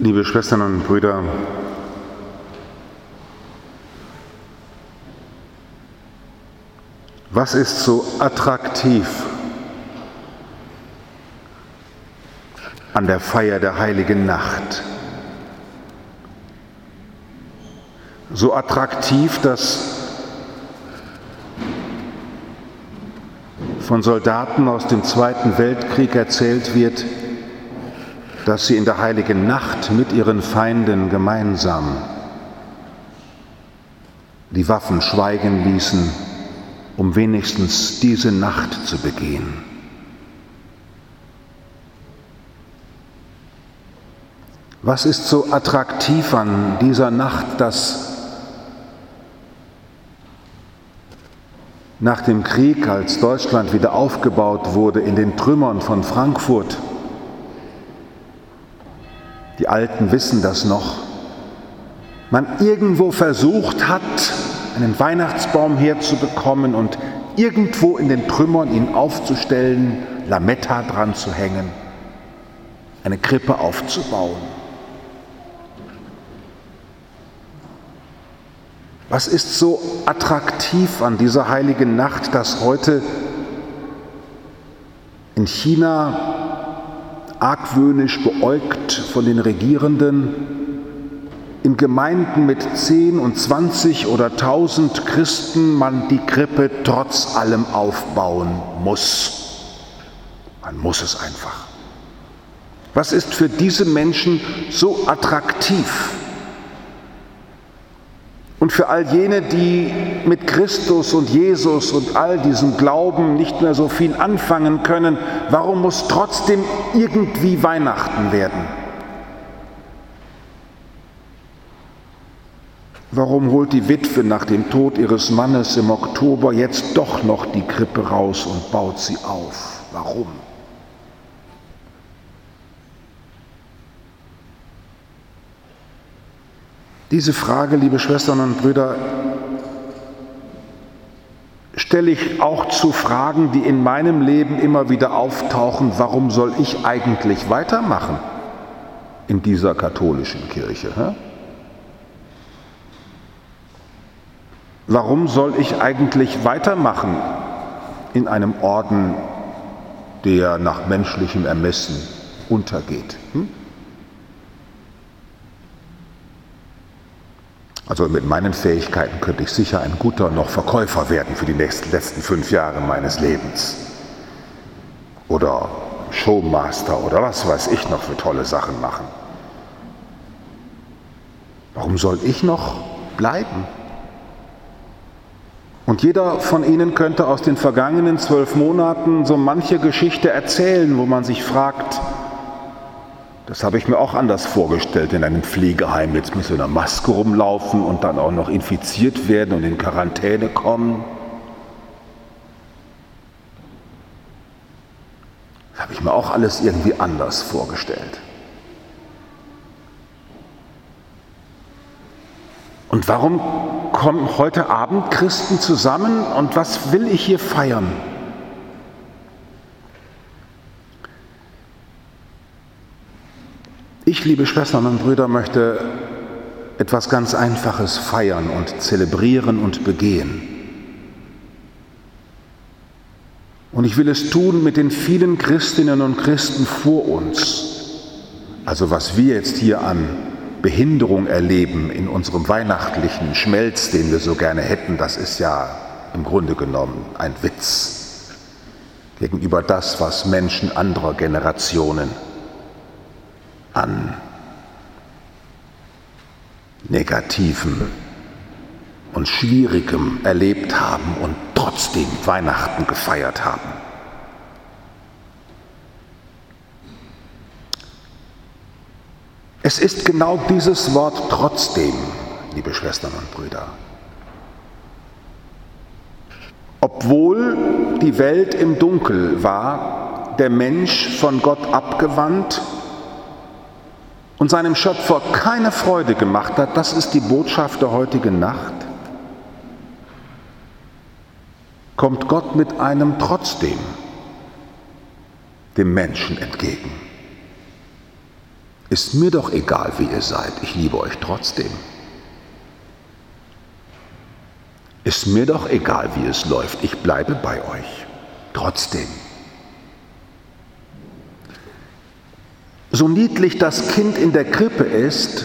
Liebe Schwestern und Brüder, was ist so attraktiv an der Feier der heiligen Nacht? So attraktiv, dass von Soldaten aus dem Zweiten Weltkrieg erzählt wird, dass sie in der heiligen Nacht mit ihren Feinden gemeinsam die Waffen schweigen ließen, um wenigstens diese Nacht zu begehen. Was ist so attraktiv an dieser Nacht, dass nach dem Krieg, als Deutschland wieder aufgebaut wurde in den Trümmern von Frankfurt. Die Alten wissen das noch. Man irgendwo versucht hat, einen Weihnachtsbaum herzubekommen und irgendwo in den Trümmern ihn aufzustellen, Lametta dran zu hängen, eine Krippe aufzubauen. Was ist so attraktiv an dieser heiligen Nacht, dass heute in China argwöhnisch beäugt von den Regierenden in Gemeinden mit 10 und 20 oder 1000 Christen man die Krippe trotz allem aufbauen muss. Man muss es einfach. Was ist für diese Menschen so attraktiv? Und für all jene, die mit Christus und Jesus und all diesem Glauben nicht mehr so viel anfangen können, warum muss trotzdem irgendwie Weihnachten werden? Warum holt die Witwe nach dem Tod ihres Mannes im Oktober jetzt doch noch die Krippe raus und baut sie auf? Warum? Diese Frage, liebe Schwestern und Brüder, stelle ich auch zu Fragen, die in meinem Leben immer wieder auftauchen. Warum soll ich eigentlich weitermachen in dieser katholischen Kirche? Hä? Warum soll ich eigentlich weitermachen in einem Orden, der nach menschlichem Ermessen untergeht? Hm? Also mit meinen Fähigkeiten könnte ich sicher ein guter noch Verkäufer werden für die nächsten, letzten fünf Jahre meines Lebens. Oder Showmaster oder was weiß ich noch für tolle Sachen machen. Warum soll ich noch bleiben? Und jeder von Ihnen könnte aus den vergangenen zwölf Monaten so manche Geschichte erzählen, wo man sich fragt, das habe ich mir auch anders vorgestellt, in einem Pflegeheim jetzt mit so einer Maske rumlaufen und dann auch noch infiziert werden und in Quarantäne kommen. Das habe ich mir auch alles irgendwie anders vorgestellt. Und warum kommen heute Abend Christen zusammen und was will ich hier feiern? Ich, liebe Schwestern und Brüder, möchte etwas ganz Einfaches feiern und zelebrieren und begehen. Und ich will es tun mit den vielen Christinnen und Christen vor uns. Also was wir jetzt hier an Behinderung erleben in unserem weihnachtlichen Schmelz, den wir so gerne hätten, das ist ja im Grunde genommen ein Witz gegenüber das, was Menschen anderer Generationen an Negativem und Schwierigem erlebt haben und trotzdem Weihnachten gefeiert haben. Es ist genau dieses Wort trotzdem, liebe Schwestern und Brüder. Obwohl die Welt im Dunkel war, der Mensch von Gott abgewandt, und seinem Schöpfer keine Freude gemacht hat, das ist die Botschaft der heutigen Nacht, kommt Gott mit einem trotzdem dem Menschen entgegen. Ist mir doch egal, wie ihr seid, ich liebe euch trotzdem. Ist mir doch egal, wie es läuft, ich bleibe bei euch. Trotzdem. So niedlich das Kind in der Krippe ist,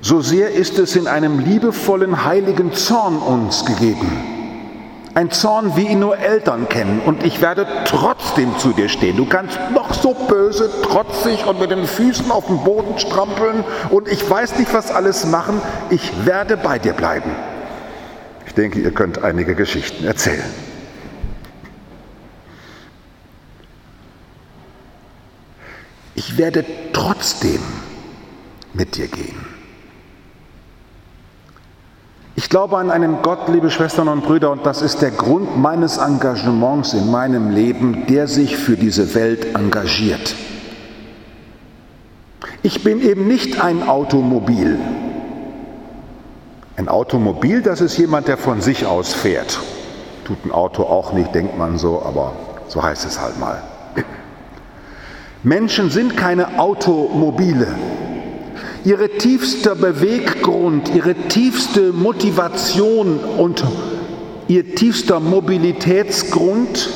so sehr ist es in einem liebevollen, heiligen Zorn uns gegeben. Ein Zorn, wie ihn nur Eltern kennen. Und ich werde trotzdem zu dir stehen. Du kannst noch so böse, trotzig und mit den Füßen auf dem Boden strampeln und ich weiß nicht, was alles machen. Ich werde bei dir bleiben. Ich denke, ihr könnt einige Geschichten erzählen. Ich werde trotzdem mit dir gehen. Ich glaube an einen Gott, liebe Schwestern und Brüder, und das ist der Grund meines Engagements in meinem Leben, der sich für diese Welt engagiert. Ich bin eben nicht ein Automobil. Ein Automobil, das ist jemand, der von sich aus fährt. Tut ein Auto auch nicht, denkt man so, aber so heißt es halt mal. Menschen sind keine Automobile. Ihre tiefster Beweggrund, ihre tiefste Motivation und ihr tiefster Mobilitätsgrund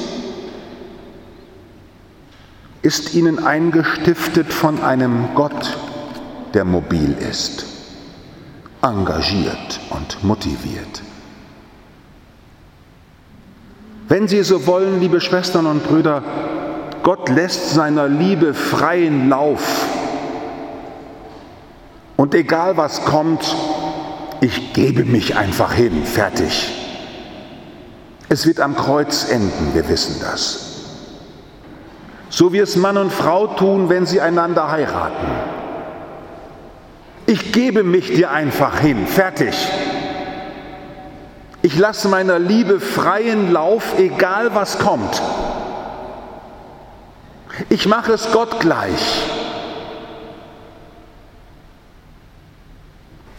ist ihnen eingestiftet von einem Gott, der mobil ist, engagiert und motiviert. Wenn Sie so wollen, liebe Schwestern und Brüder, Gott lässt seiner Liebe freien Lauf. Und egal was kommt, ich gebe mich einfach hin, fertig. Es wird am Kreuz enden, wir wissen das. So wie es Mann und Frau tun, wenn sie einander heiraten. Ich gebe mich dir einfach hin, fertig. Ich lasse meiner Liebe freien Lauf, egal was kommt. Ich mache es Gott gleich.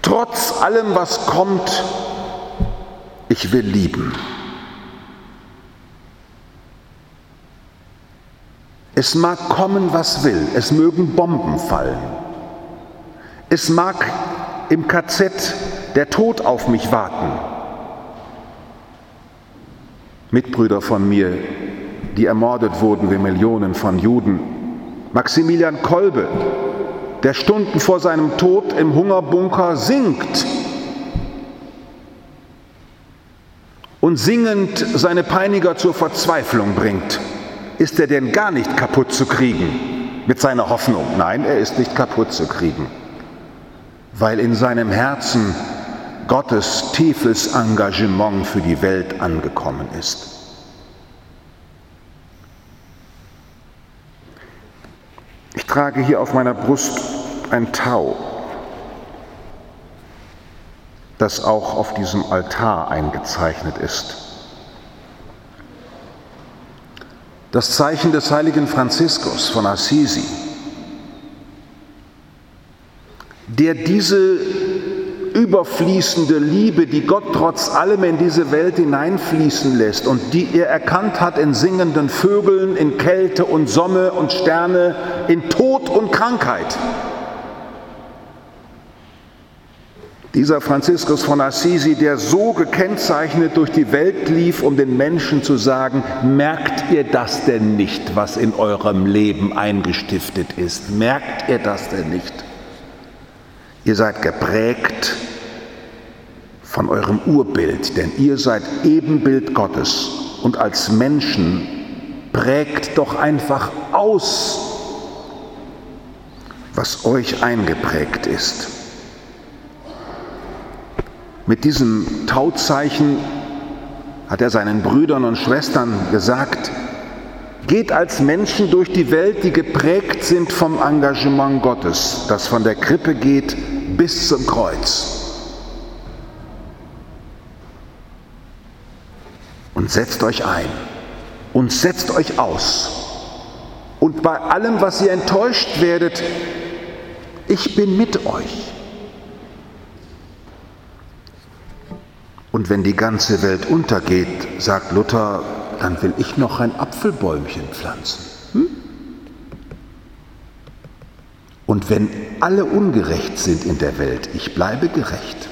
Trotz allem, was kommt, ich will lieben. Es mag kommen, was will, es mögen Bomben fallen. Es mag im KZ der Tod auf mich warten. Mitbrüder von mir die ermordet wurden wie Millionen von Juden. Maximilian Kolbe, der Stunden vor seinem Tod im Hungerbunker singt und singend seine Peiniger zur Verzweiflung bringt. Ist er denn gar nicht kaputt zu kriegen mit seiner Hoffnung? Nein, er ist nicht kaputt zu kriegen, weil in seinem Herzen Gottes tiefes Engagement für die Welt angekommen ist. Trage hier auf meiner Brust ein Tau, das auch auf diesem Altar eingezeichnet ist. Das Zeichen des heiligen Franziskus von Assisi, der diese überfließende Liebe, die Gott trotz allem in diese Welt hineinfließen lässt und die er erkannt hat in singenden Vögeln, in Kälte und Sonne und Sterne, in Tod und Krankheit. Dieser Franziskus von Assisi, der so gekennzeichnet durch die Welt lief, um den Menschen zu sagen, merkt ihr das denn nicht, was in eurem Leben eingestiftet ist? Merkt ihr das denn nicht? Ihr seid geprägt von eurem Urbild, denn ihr seid Ebenbild Gottes und als Menschen prägt doch einfach aus, was euch eingeprägt ist. Mit diesem Tauzeichen hat er seinen Brüdern und Schwestern gesagt, Geht als Menschen durch die Welt, die geprägt sind vom Engagement Gottes, das von der Krippe geht bis zum Kreuz. Und setzt euch ein und setzt euch aus. Und bei allem, was ihr enttäuscht werdet, ich bin mit euch. Und wenn die ganze Welt untergeht, sagt Luther, dann will ich noch ein Apfelbäumchen pflanzen. Hm? Und wenn alle ungerecht sind in der Welt, ich bleibe gerecht.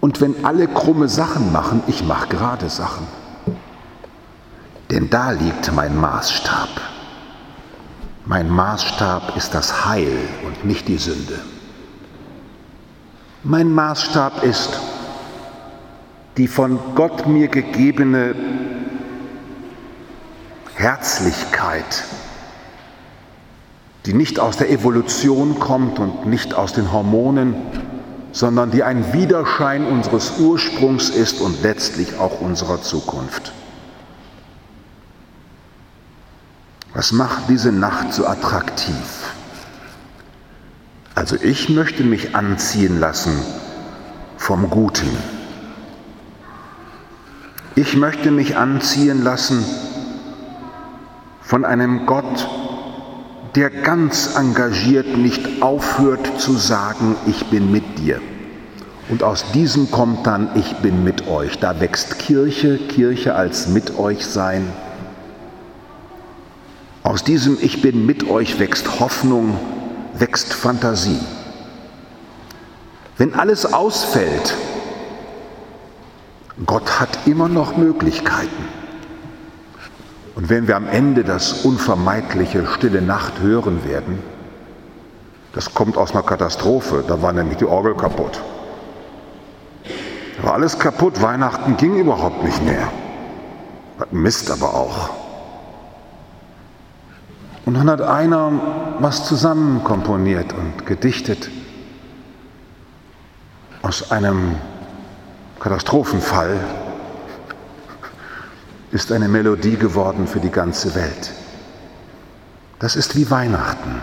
Und wenn alle krumme Sachen machen, ich mache gerade Sachen. Denn da liegt mein Maßstab. Mein Maßstab ist das Heil und nicht die Sünde. Mein Maßstab ist die von Gott mir gegebene Herzlichkeit, die nicht aus der Evolution kommt und nicht aus den Hormonen, sondern die ein Widerschein unseres Ursprungs ist und letztlich auch unserer Zukunft. Was macht diese Nacht so attraktiv? Also ich möchte mich anziehen lassen vom Guten. Ich möchte mich anziehen lassen von einem Gott, der ganz engagiert nicht aufhört zu sagen, ich bin mit dir. Und aus diesem kommt dann, ich bin mit euch. Da wächst Kirche, Kirche als mit euch sein. Aus diesem Ich bin mit euch wächst Hoffnung, wächst Fantasie. Wenn alles ausfällt, Gott hat immer noch Möglichkeiten. Und wenn wir am Ende das unvermeidliche Stille Nacht hören werden, das kommt aus einer Katastrophe, da war nämlich die Orgel kaputt. Da war alles kaputt, Weihnachten ging überhaupt nicht mehr. Mist aber auch. Und dann hat einer was zusammen komponiert und gedichtet aus einem Katastrophenfall ist eine Melodie geworden für die ganze Welt. Das ist wie Weihnachten,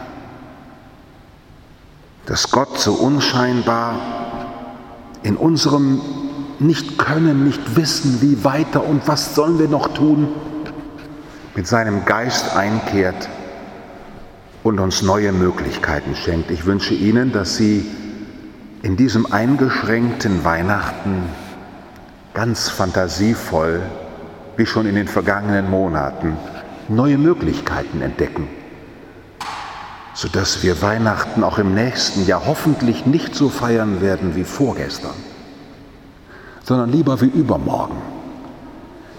dass Gott so unscheinbar in unserem Nicht-Können, Nicht-Wissen, wie weiter und was sollen wir noch tun, mit seinem Geist einkehrt und uns neue Möglichkeiten schenkt. Ich wünsche Ihnen, dass Sie in diesem eingeschränkten Weihnachten ganz fantasievoll, wie schon in den vergangenen Monaten, neue Möglichkeiten entdecken, sodass wir Weihnachten auch im nächsten Jahr hoffentlich nicht so feiern werden wie vorgestern, sondern lieber wie übermorgen.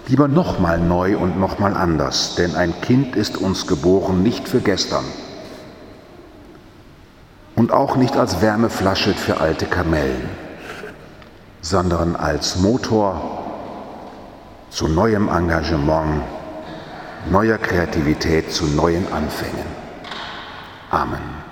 Lieber nochmal neu und nochmal anders, denn ein Kind ist uns geboren nicht für gestern, und auch nicht als Wärmeflasche für alte Kamellen, sondern als Motor zu neuem Engagement, neuer Kreativität, zu neuen Anfängen. Amen.